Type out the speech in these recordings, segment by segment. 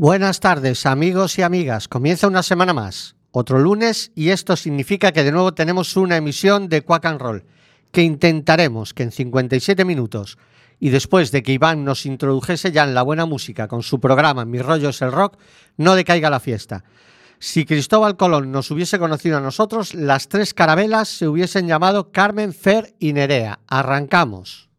Buenas tardes, amigos y amigas. Comienza una semana más, otro lunes, y esto significa que de nuevo tenemos una emisión de Quack and Roll, que intentaremos que en 57 minutos, y después de que Iván nos introdujese ya en la buena música con su programa Mi rollo es el rock, no decaiga la fiesta. Si Cristóbal Colón nos hubiese conocido a nosotros, las tres carabelas se hubiesen llamado Carmen, Fer y Nerea. Arrancamos.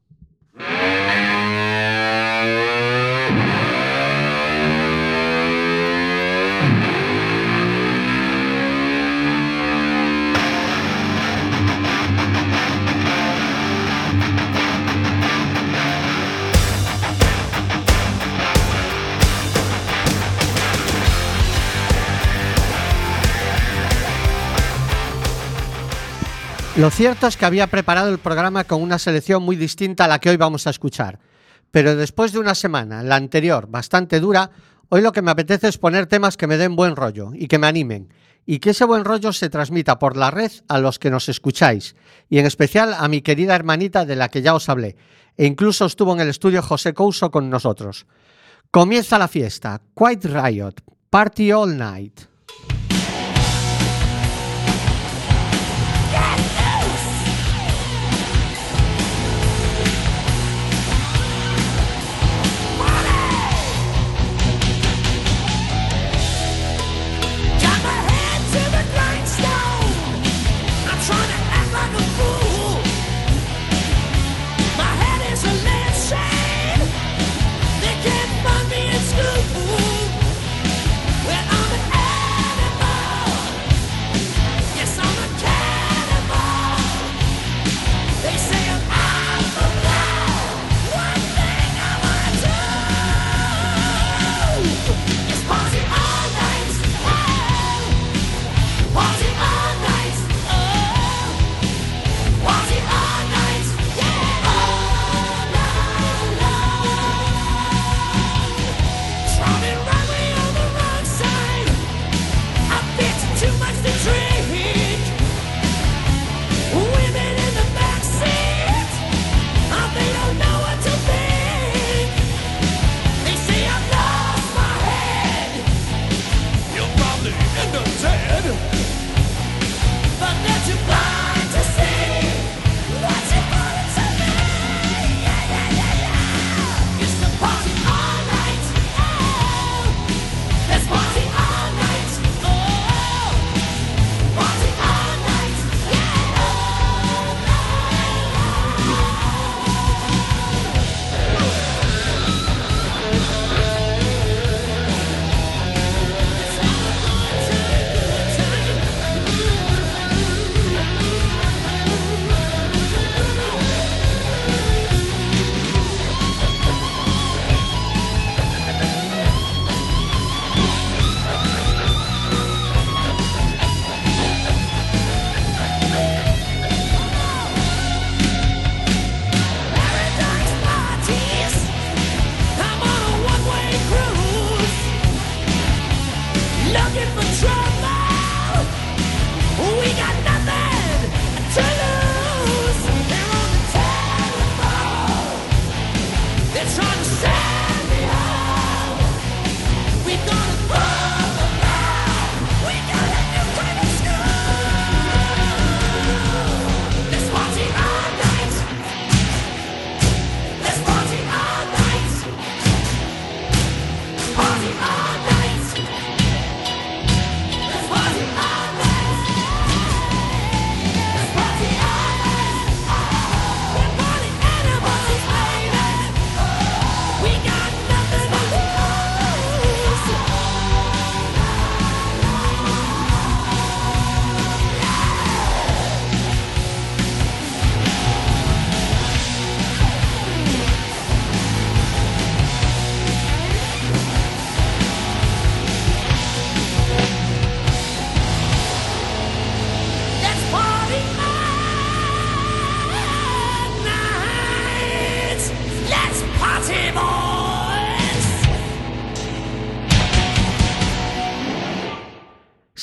Lo cierto es que había preparado el programa con una selección muy distinta a la que hoy vamos a escuchar. Pero después de una semana, la anterior, bastante dura, hoy lo que me apetece es poner temas que me den buen rollo y que me animen. Y que ese buen rollo se transmita por la red a los que nos escucháis. Y en especial a mi querida hermanita de la que ya os hablé. E incluso estuvo en el estudio José Couso con nosotros. Comienza la fiesta. Quiet Riot. Party All Night.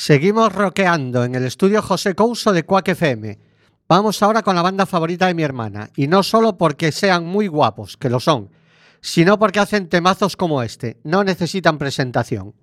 Seguimos rockeando en el estudio José Couso de Quack FM. Vamos ahora con la banda favorita de mi hermana, y no solo porque sean muy guapos, que lo son, sino porque hacen temazos como este. No necesitan presentación.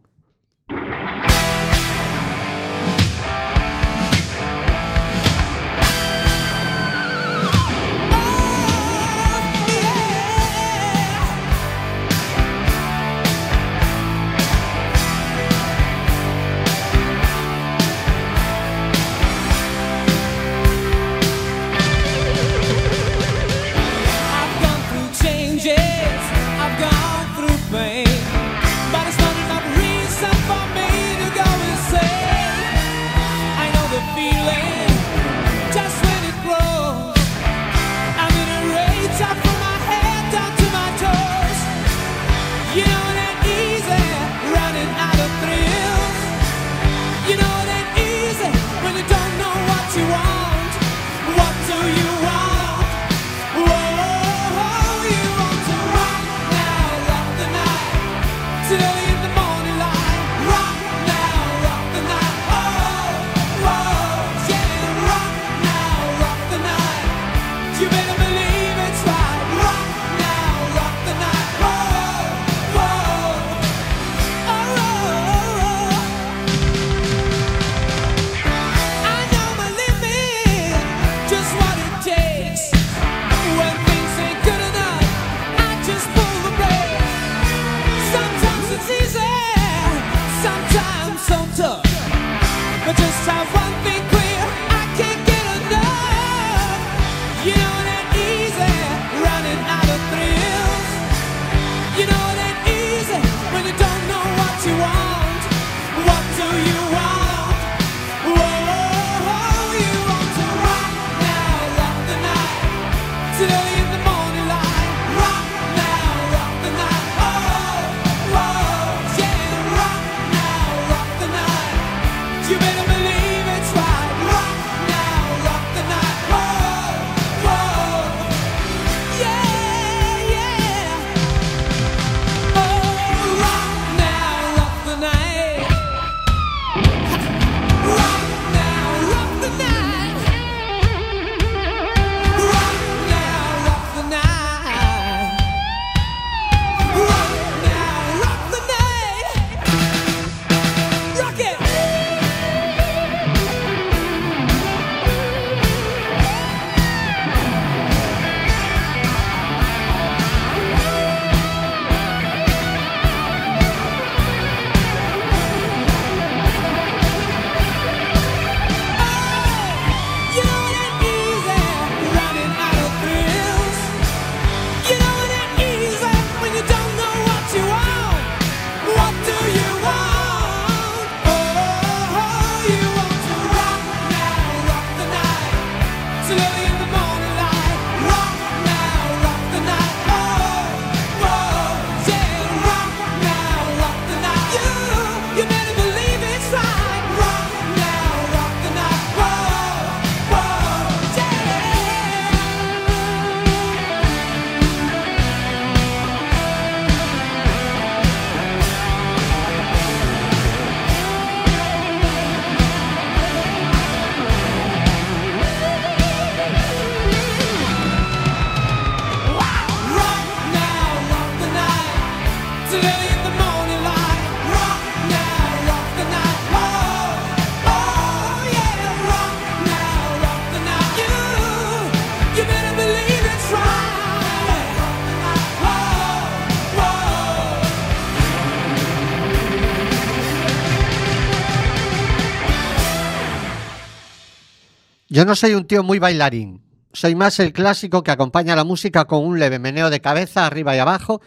Yo no soy un tío muy bailarín. Soy más el clásico que acompaña la música con un leve meneo de cabeza arriba y abajo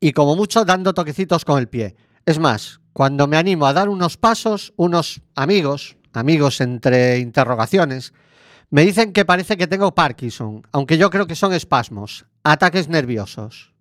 y como mucho dando toquecitos con el pie. Es más, cuando me animo a dar unos pasos, unos amigos, amigos entre interrogaciones, me dicen que parece que tengo Parkinson, aunque yo creo que son espasmos, ataques nerviosos.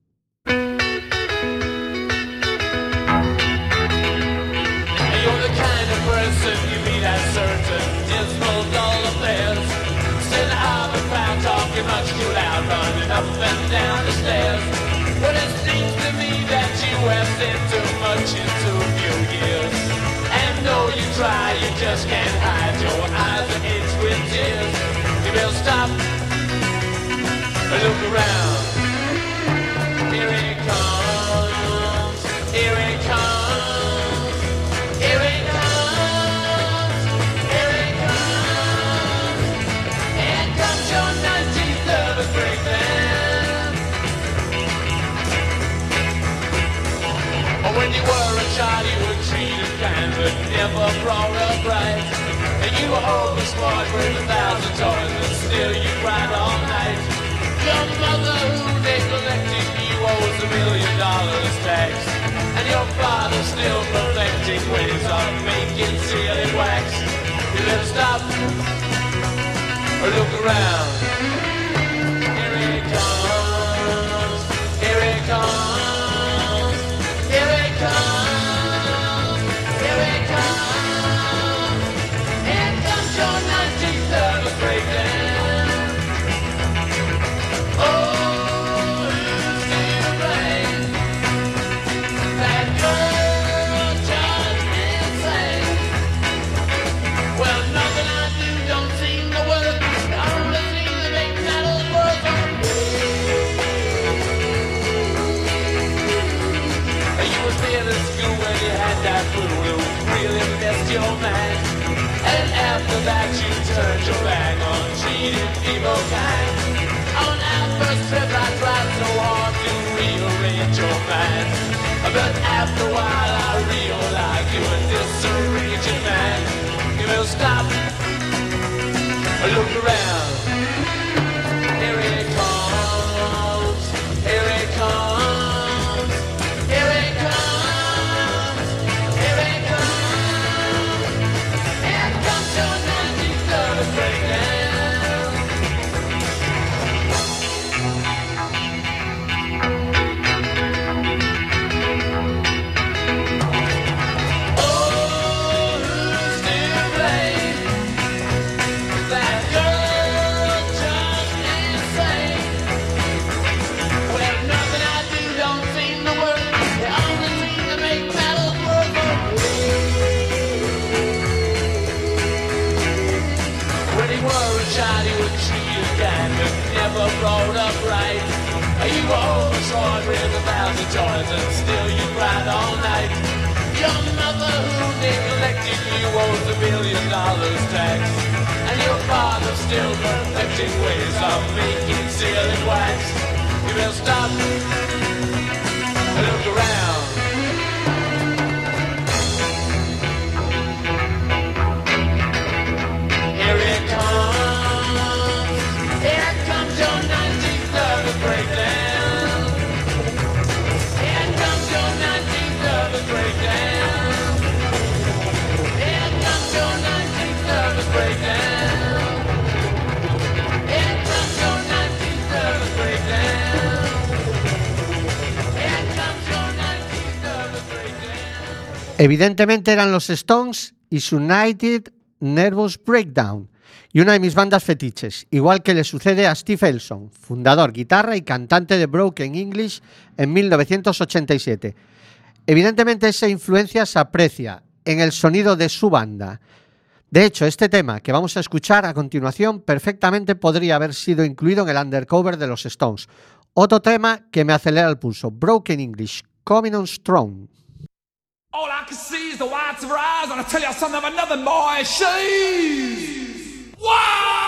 just can't hide your eyes are itch with tears. You better stop and look around. Here it comes. Here it comes. Here comes. Here comes. Your man. When you were a child up right. And you were hopeless boy with a thousand toys, but still you cried all night. Your mother who neglected you owes a million dollars tax. And your father still perfecting ways of making silly wax. You stop or look around. That you turned your back on cheating people kind. On our first trip I tried so hard to rearrange your mind. But after a while I realized you were disarranging man. You will stop, look around. You overjoyed with a thousand toys, and still you cried all night. Your mother who neglected you owes a million dollars tax. And your father still perfecting ways of making silly wax. You will stop and look around. Evidentemente eran los Stones y su United Nervous Breakdown, y una de mis bandas fetiches, igual que le sucede a Steve Elson, fundador, guitarra y cantante de Broken English en 1987. Evidentemente esa influencia se aprecia en el sonido de su banda. De hecho, este tema que vamos a escuchar a continuación perfectamente podría haber sido incluido en el undercover de los Stones. Otro tema que me acelera el pulso, Broken English, Coming on Strong. All I can see is the whites of her eyes, and I tell you something of another boy. She's wow.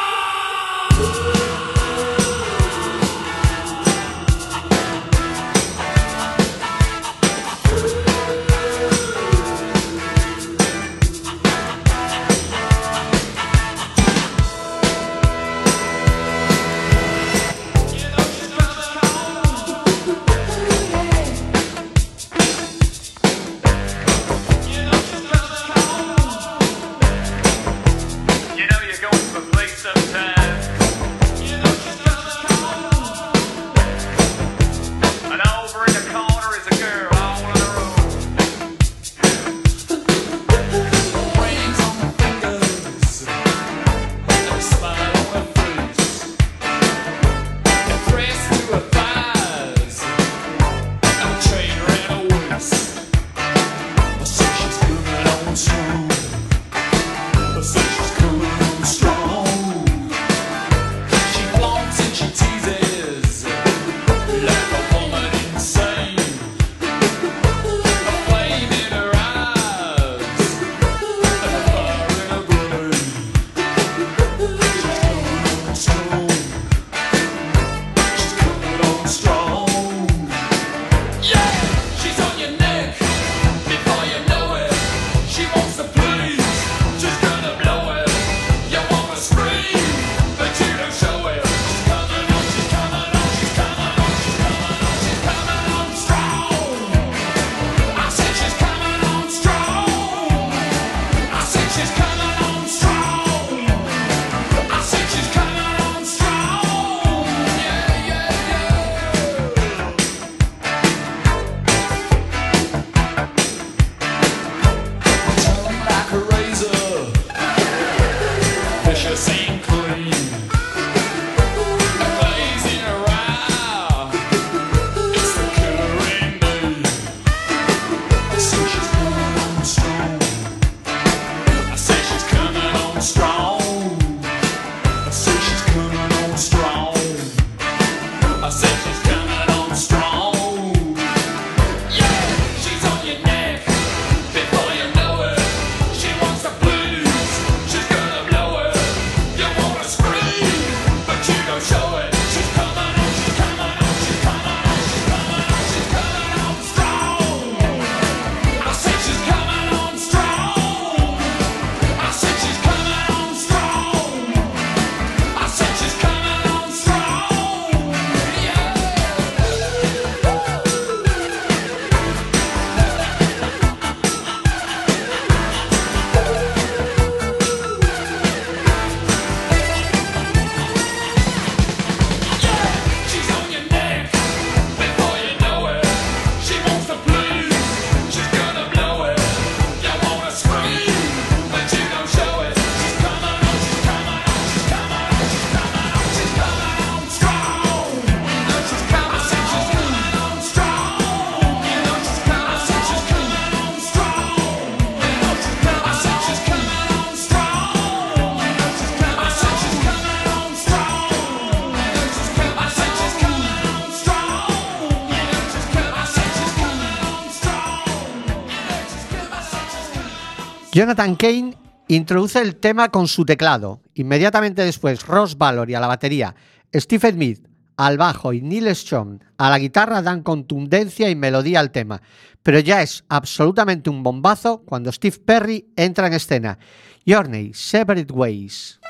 Jonathan Kane introduce el tema con su teclado. Inmediatamente después, Ross Valory a la batería, Steve Smith al bajo y Neil Strong a la guitarra dan contundencia y melodía al tema. Pero ya es absolutamente un bombazo cuando Steve Perry entra en escena. Journey, Separate Ways.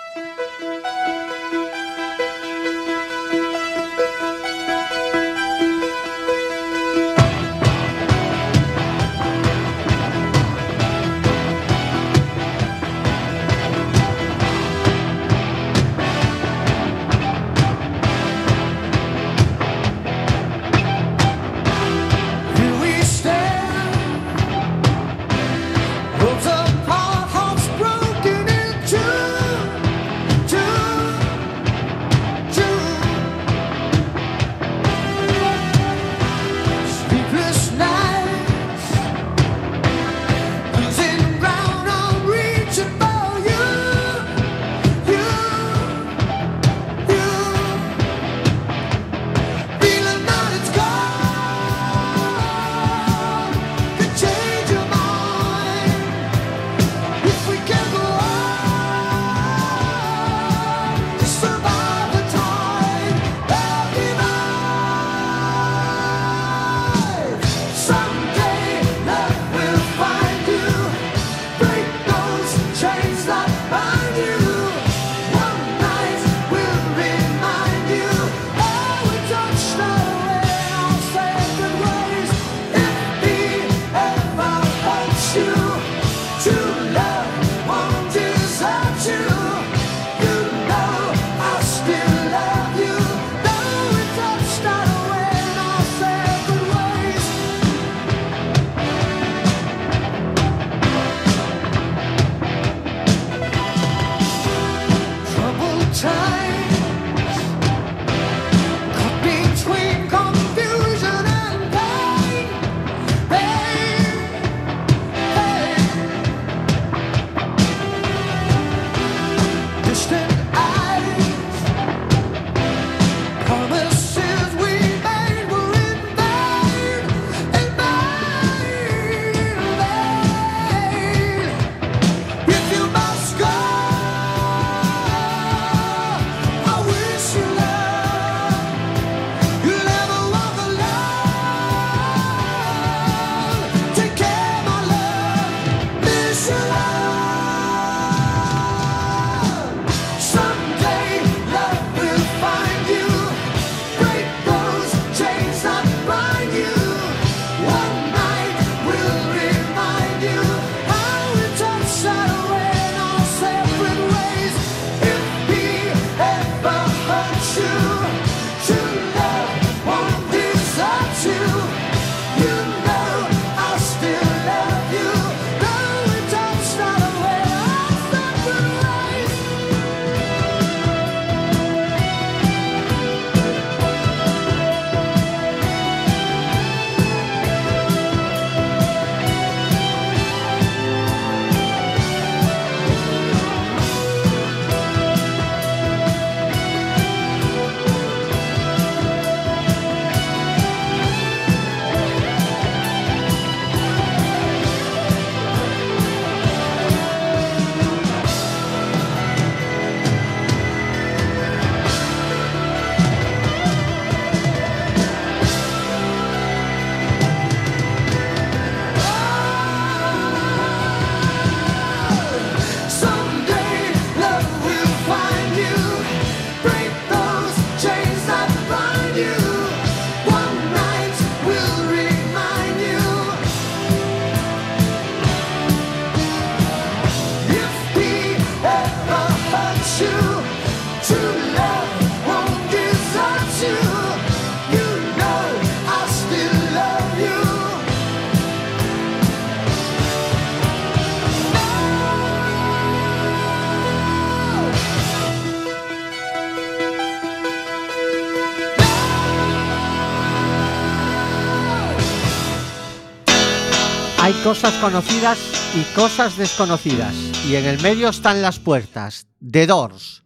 cosas conocidas y cosas desconocidas. Y en el medio están las puertas, The Doors.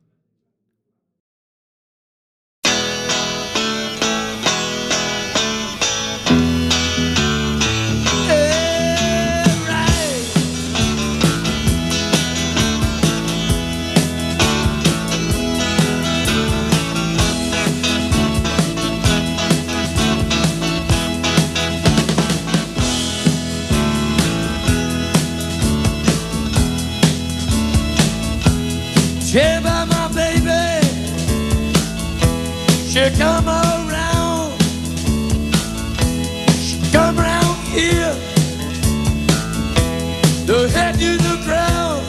She come around. She come around here. The head to the ground.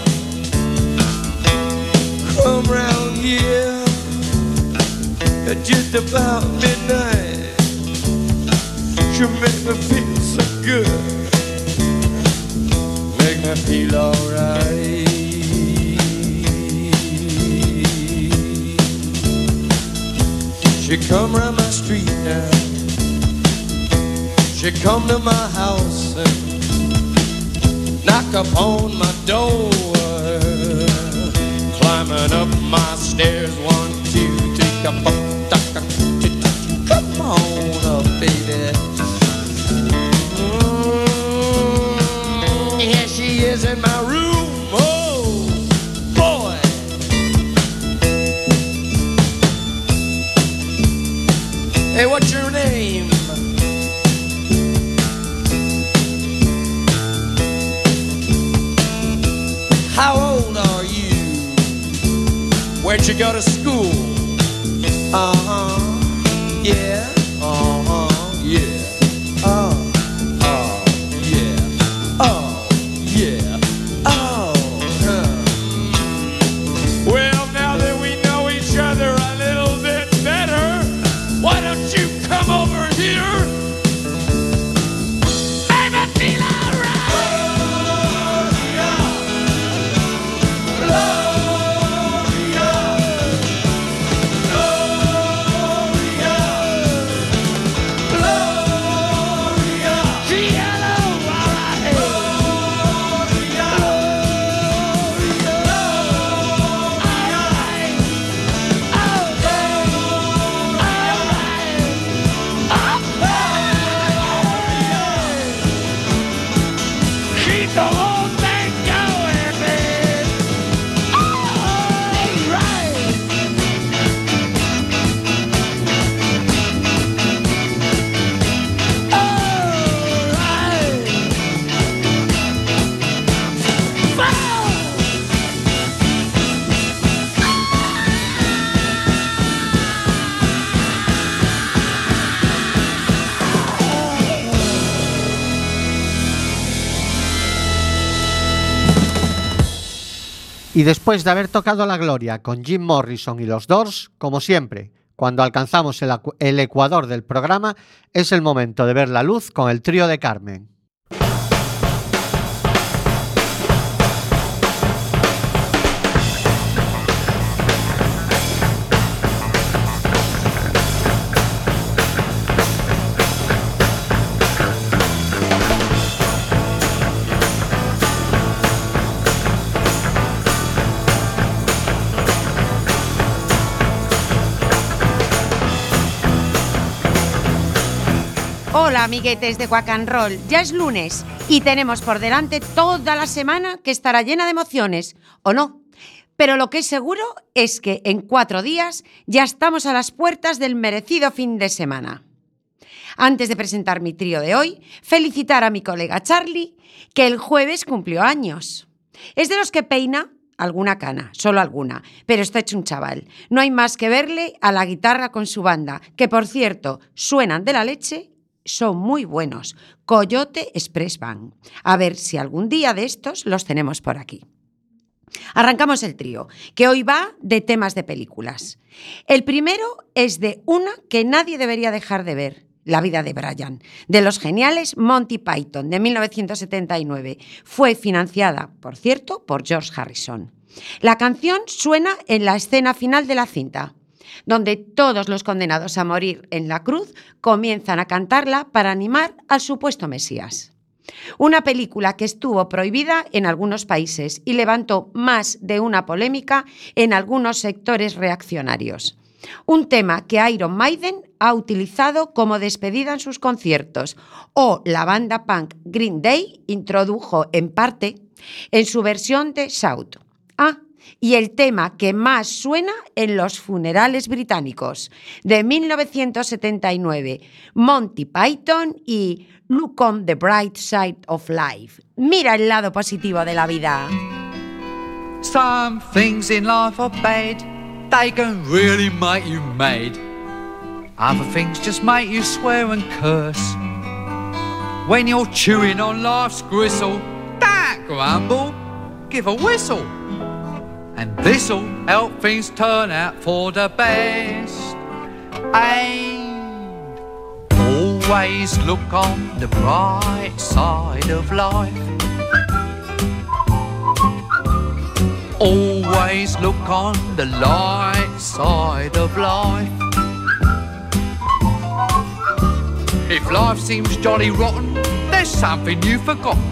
Come round here. At just about midnight. She make me feel so good. Make me feel alright. She come round my street now. She come to my house and knock upon my door. Climbing up my stairs, one, two, three, come on up, baby. Mm, Here she is in my Hey, what's your name? How old are you? Where'd you go to school? Uh huh. Yeah. Y después de haber tocado la gloria con Jim Morrison y los Doors, como siempre, cuando alcanzamos el, el ecuador del programa, es el momento de ver la luz con el trío de Carmen. Hola amiguetes de Quack Roll, ya es lunes y tenemos por delante toda la semana que estará llena de emociones, ¿o no? Pero lo que es seguro es que en cuatro días ya estamos a las puertas del merecido fin de semana. Antes de presentar mi trío de hoy, felicitar a mi colega Charlie, que el jueves cumplió años. Es de los que peina alguna cana, solo alguna, pero está hecho un chaval. No hay más que verle a la guitarra con su banda, que por cierto suenan de la leche, son muy buenos. Coyote Express Band. A ver si algún día de estos los tenemos por aquí. Arrancamos el trío, que hoy va de temas de películas. El primero es de una que nadie debería dejar de ver, La vida de Brian, de los geniales Monty Python, de 1979. Fue financiada, por cierto, por George Harrison. La canción suena en la escena final de la cinta, donde todos los condenados a morir en la cruz comienzan a cantarla para animar al supuesto Mesías. Una película que estuvo prohibida en algunos países y levantó más de una polémica en algunos sectores reaccionarios. Un tema que Iron Maiden ha utilizado como despedida en sus conciertos o la banda punk Green Day introdujo en parte en su versión de Shout. Y el tema que más suena en los funerales británicos de 1979, Monty Python y Look on the Bright Side of Life. Mira el lado positivo de la vida. Some things in life are bad, they can really make you mad. Other things just make you swear and curse. When you're chewing on life's gristle, don't grumble, give a whistle. And this'll help things turn out for the best. And always look on the bright side of life. Always look on the light side of life. If life seems jolly rotten, there's something you've forgotten,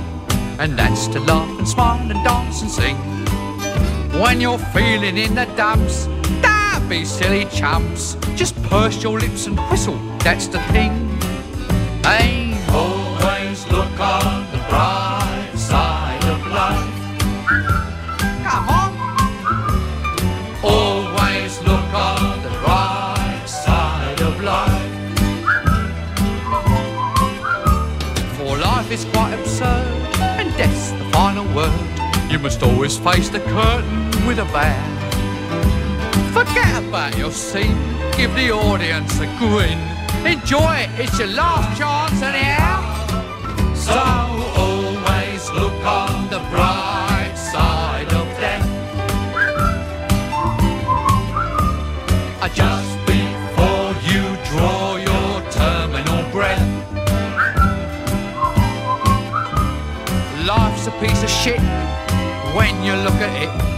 and that's to laugh and smile and dance and sing. When you're feeling in the dumps, don't be silly chumps. Just purse your lips and whistle, that's the thing. Hey, always look on the bright side of life. Come on. Always look on the right side of life. For life is quite absurd, and death's the final word. You must always face the curtain with a bow. Forget about your scene, give the audience a grin. Enjoy it, it's your last chance anyhow. So always look on the bright side of death. Uh, Just before you draw your terminal breath. Life's a piece of shit when you look at it.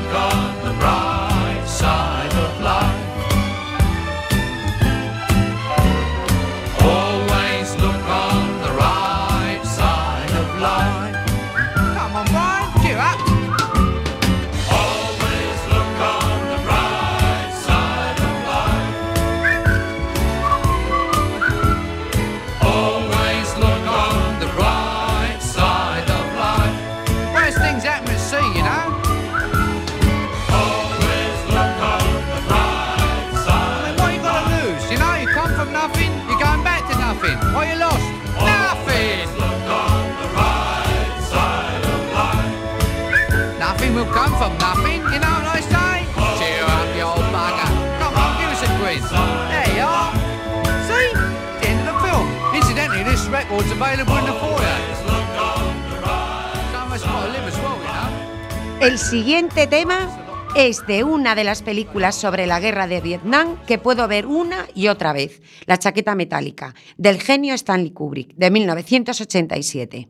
El siguiente tema es de una de las películas sobre la guerra de Vietnam que puedo ver una y otra vez, La chaqueta metálica, del genio Stanley Kubrick, de 1987.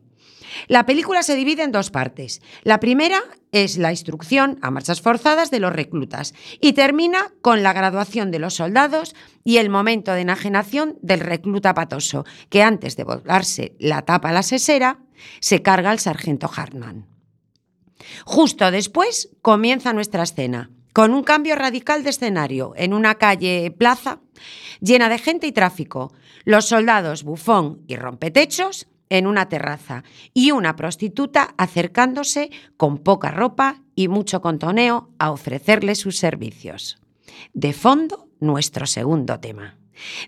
La película se divide en dos partes. La primera es la instrucción a marchas forzadas de los reclutas y termina con la graduación de los soldados y el momento de enajenación del recluta patoso, que antes de volarse la tapa a la sesera, se carga al sargento Hartman. Justo después comienza nuestra escena, con un cambio radical de escenario en una calle plaza llena de gente y tráfico, los soldados bufón y rompetechos en una terraza y una prostituta acercándose con poca ropa y mucho contoneo a ofrecerle sus servicios. De fondo, nuestro segundo tema.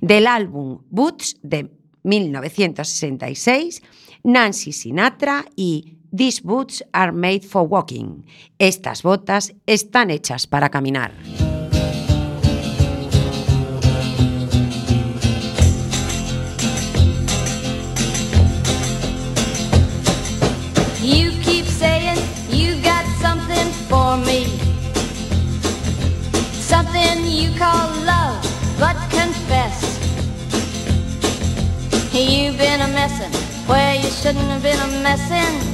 Del álbum Boots de 1966, Nancy Sinatra y These Boots Are Made for Walking. Estas botas están hechas para caminar. You keep saying you got something for me. Something you call love, but confess. You've been a messin' where you shouldn't have been a messin'.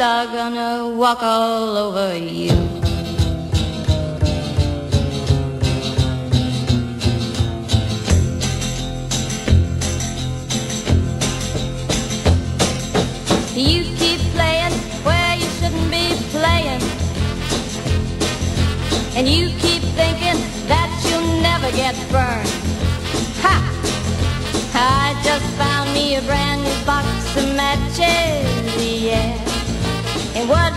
are gonna walk all over you. You keep playing where you shouldn't be playing. And you keep thinking that you'll never get burned. Ha! I just found me a brand new box of matches, yeah.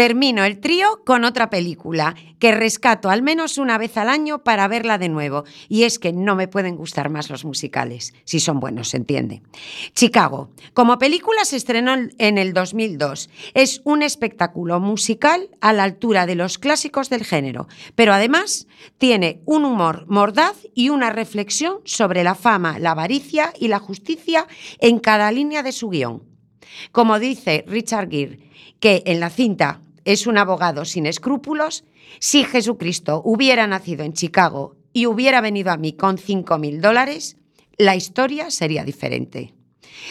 Termino el trío con otra película que rescato al menos una vez al año para verla de nuevo. Y es que no me pueden gustar más los musicales, si son buenos, se entiende. Chicago. Como película se estrenó en el 2002. Es un espectáculo musical a la altura de los clásicos del género, pero además tiene un humor mordaz y una reflexión sobre la fama, la avaricia y la justicia en cada línea de su guion. Como dice Richard Gere, que en la cinta es un abogado sin escrúpulos, si Jesucristo hubiera nacido en Chicago y hubiera venido a mí con 5 mil dólares, la historia sería diferente.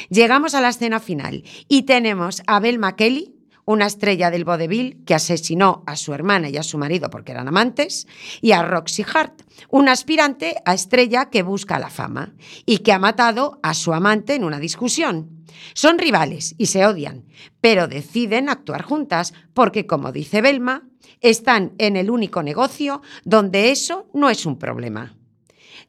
Llegamos a la escena final y tenemos a Belma Kelly, una estrella del vodevil que asesinó a su hermana y a su marido porque eran amantes, y a Roxy Hart, una aspirante a estrella que busca la fama y que ha matado a su amante en una discusión. Son rivales y se odian, pero deciden actuar juntas porque, como dice Belma, están en el único negocio donde eso no es un problema.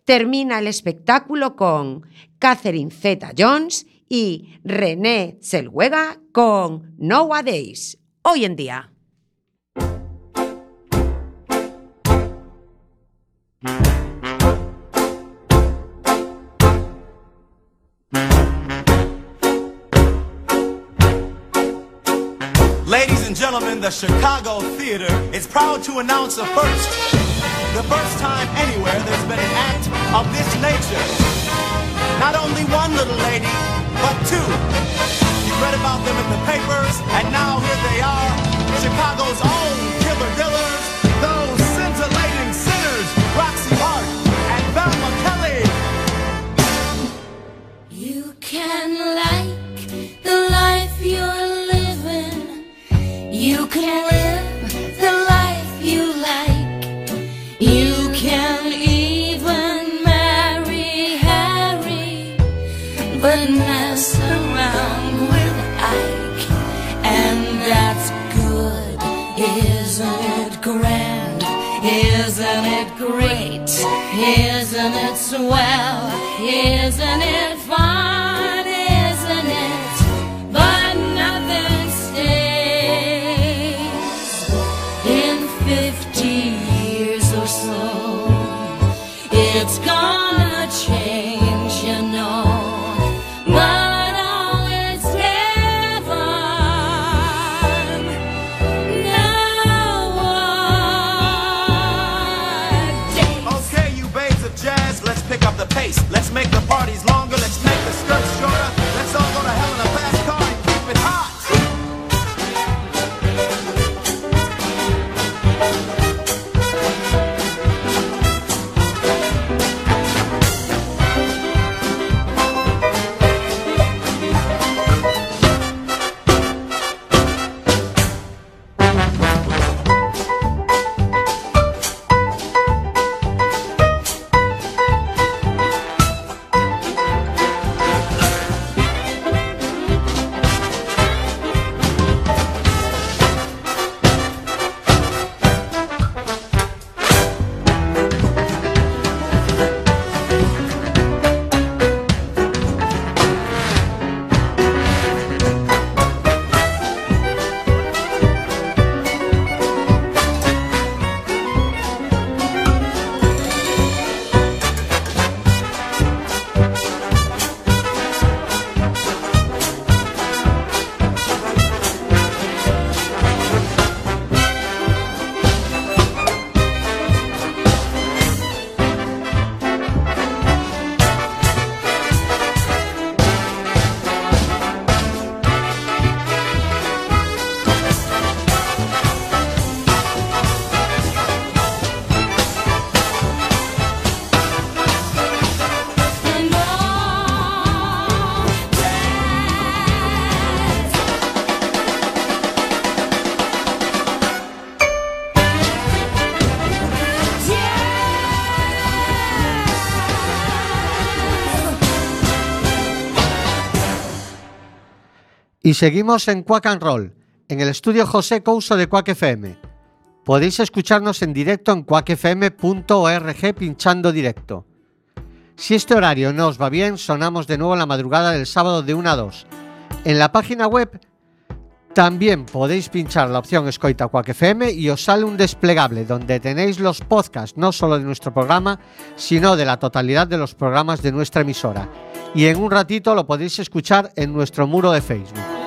Termina el espectáculo con Catherine Zeta Jones y René Zellweger con Nowadays, hoy en día. Ladies and gentlemen, the Chicago Theater is proud to announce a first. The first time anywhere there's been an act of this nature. Not only one little lady, but two. You read about them in the papers, and now here they are. Chicago's own killer Isn't it swell? Isn't it Y seguimos en Quack and Roll, en el estudio José Couso de Quack FM. Podéis escucharnos en directo en quackfm.org pinchando directo. Si este horario no os va bien, sonamos de nuevo la madrugada del sábado de 1 a 2. En la página web también podéis pinchar la opción Escoita Quack FM y os sale un desplegable donde tenéis los podcasts no solo de nuestro programa, sino de la totalidad de los programas de nuestra emisora. Y en un ratito lo podéis escuchar en nuestro muro de Facebook.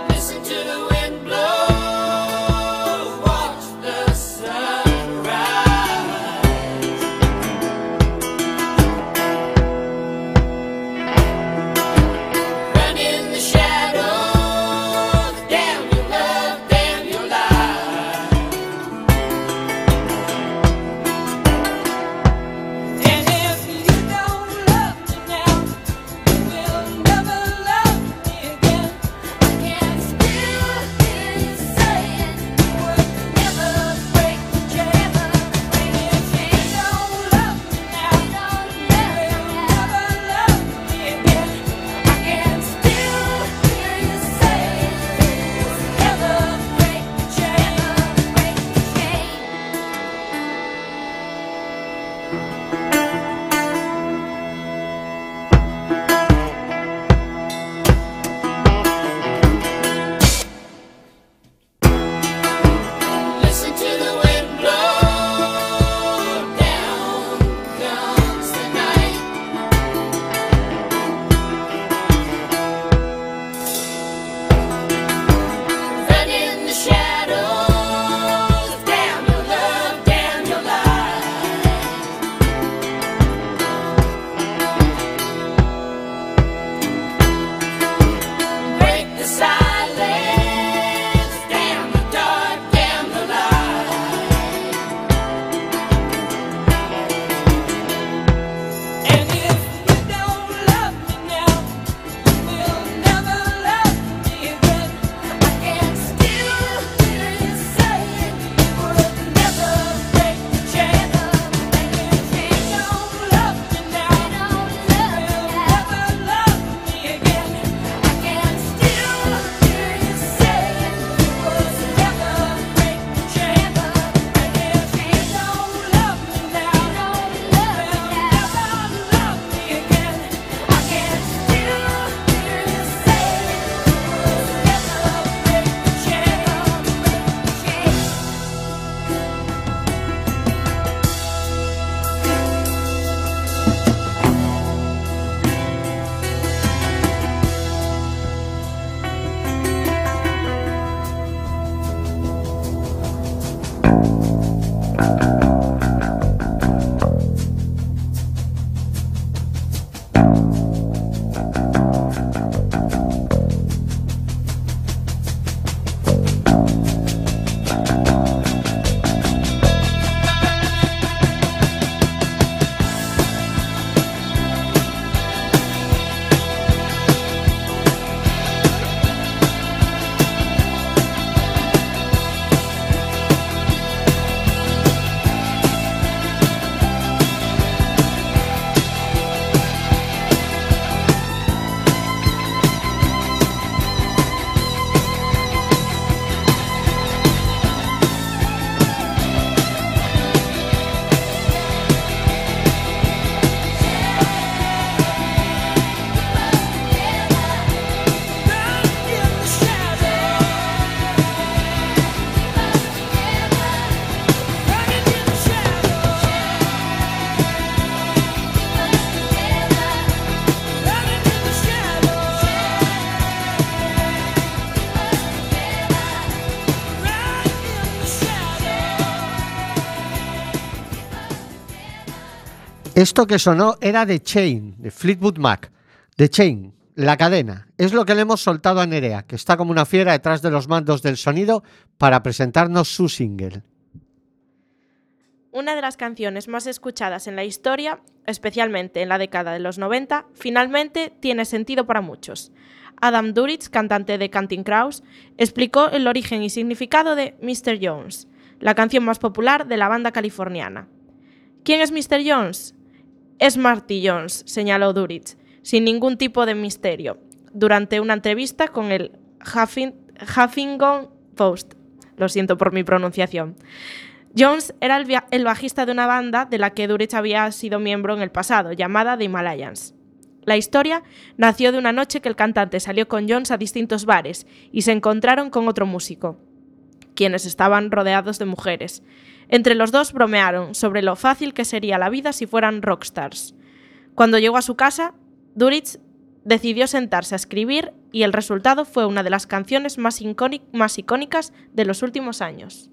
Esto que sonó era The Chain, de Fleetwood Mac. The Chain, la cadena. Es lo que le hemos soltado a Nerea, que está como una fiera detrás de los mandos del sonido para presentarnos su single. Una de las canciones más escuchadas en la historia, especialmente en la década de los 90, finalmente tiene sentido para muchos. Adam Duritz, cantante de Counting Crows, explicó el origen y significado de Mr. Jones, la canción más popular de la banda californiana. ¿Quién es Mr. Jones? Es Marty Jones, señaló Durich, sin ningún tipo de misterio, durante una entrevista con el Huffington Post. Lo siento por mi pronunciación. Jones era el, el, bajista de una banda de la que Durich había sido miembro en el pasado, llamada The Himalayans. La historia nació de una noche que el cantante salió con Jones a distintos bares y se encontraron con otro músico, quienes estaban rodeados de mujeres. Entre los dos bromearon sobre lo fácil que sería la vida si fueran rockstars. Cuando llegó a su casa, Duritz decidió sentarse a escribir y el resultado fue una de las canciones más, más icónicas de los últimos años.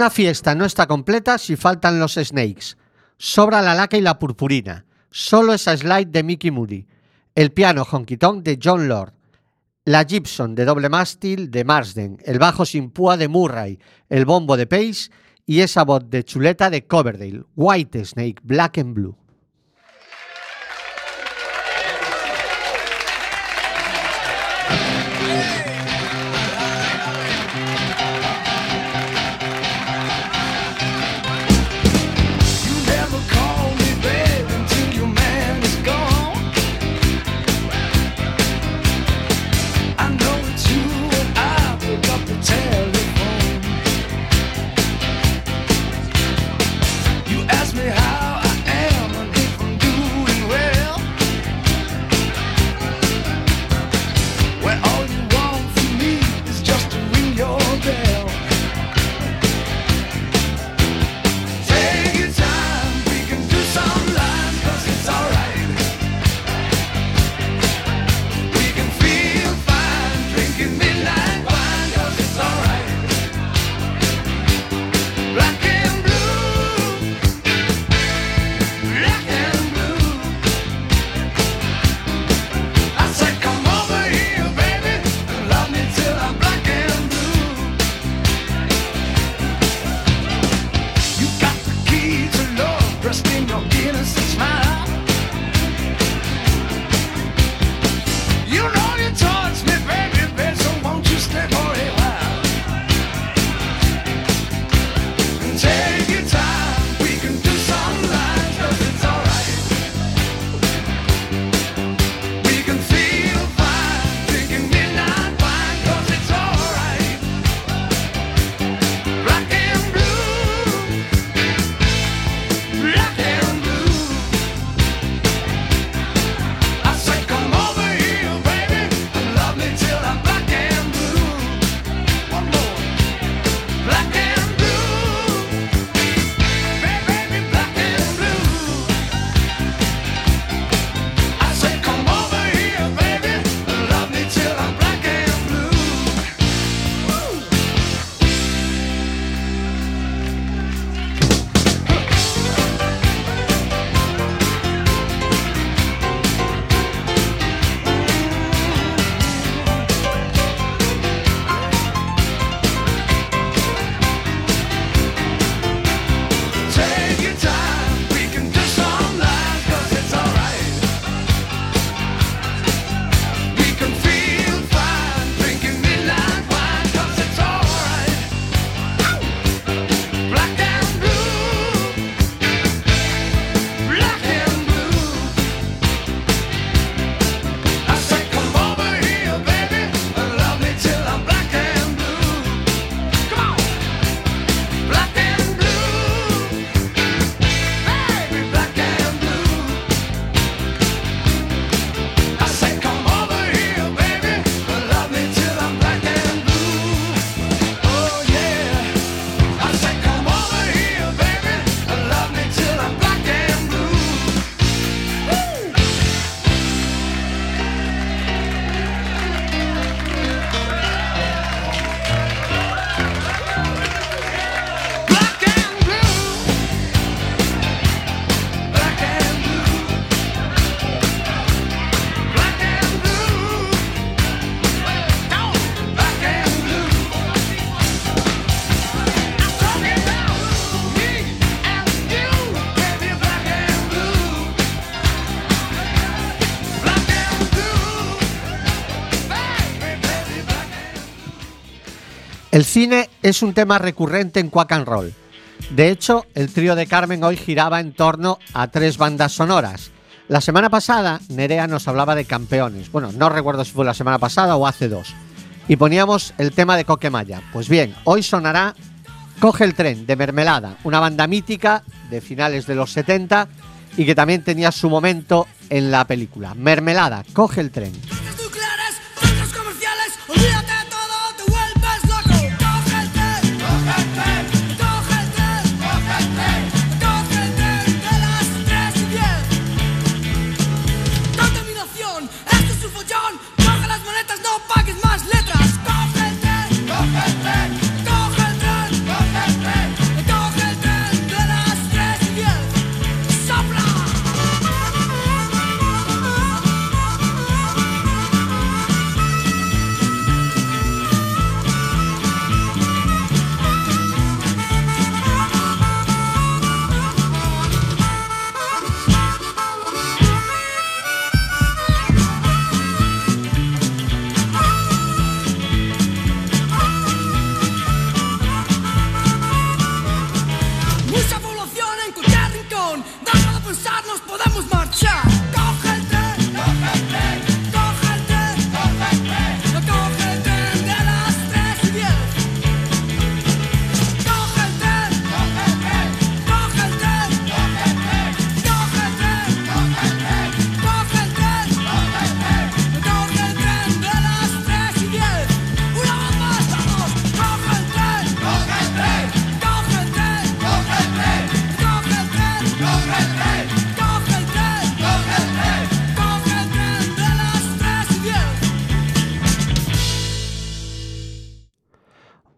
Una fiesta no está completa si faltan los Snakes. Sobra la laca y la purpurina. Solo esa slide de Mickey Moody. El piano honky tonk de John Lord. La Gibson de doble mástil de Marsden. El bajo sin púa de Murray. El bombo de Pace. Y esa voz de chuleta de Coverdale. White Snake, Black and Blue. El cine es un tema recurrente en Quack and Roll. De hecho, el trío de Carmen hoy giraba en torno a tres bandas sonoras. La semana pasada, Nerea nos hablaba de campeones. Bueno, no recuerdo si fue la semana pasada o hace dos. Y poníamos el tema de Coquemaya. Pues bien, hoy sonará Coge el tren de Mermelada, una banda mítica de finales de los 70 y que también tenía su momento en la película. Mermelada, Coge el tren.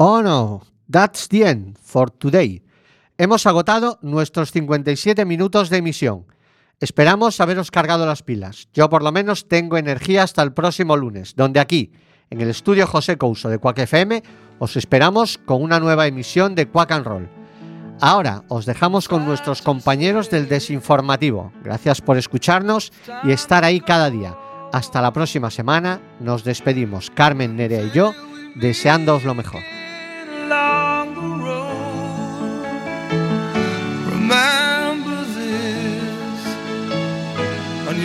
Oh no, that's the end for today. Hemos agotado nuestros 57 minutos de emisión. Esperamos haberos cargado las pilas. Yo por lo menos tengo energía hasta el próximo lunes, donde aquí, en el estudio José Couso de Quack FM, os esperamos con una nueva emisión de Quack and Roll. Ahora os dejamos con nuestros compañeros del desinformativo. Gracias por escucharnos y estar ahí cada día. Hasta la próxima semana. Nos despedimos Carmen, Nerea y yo, deseándoos lo mejor.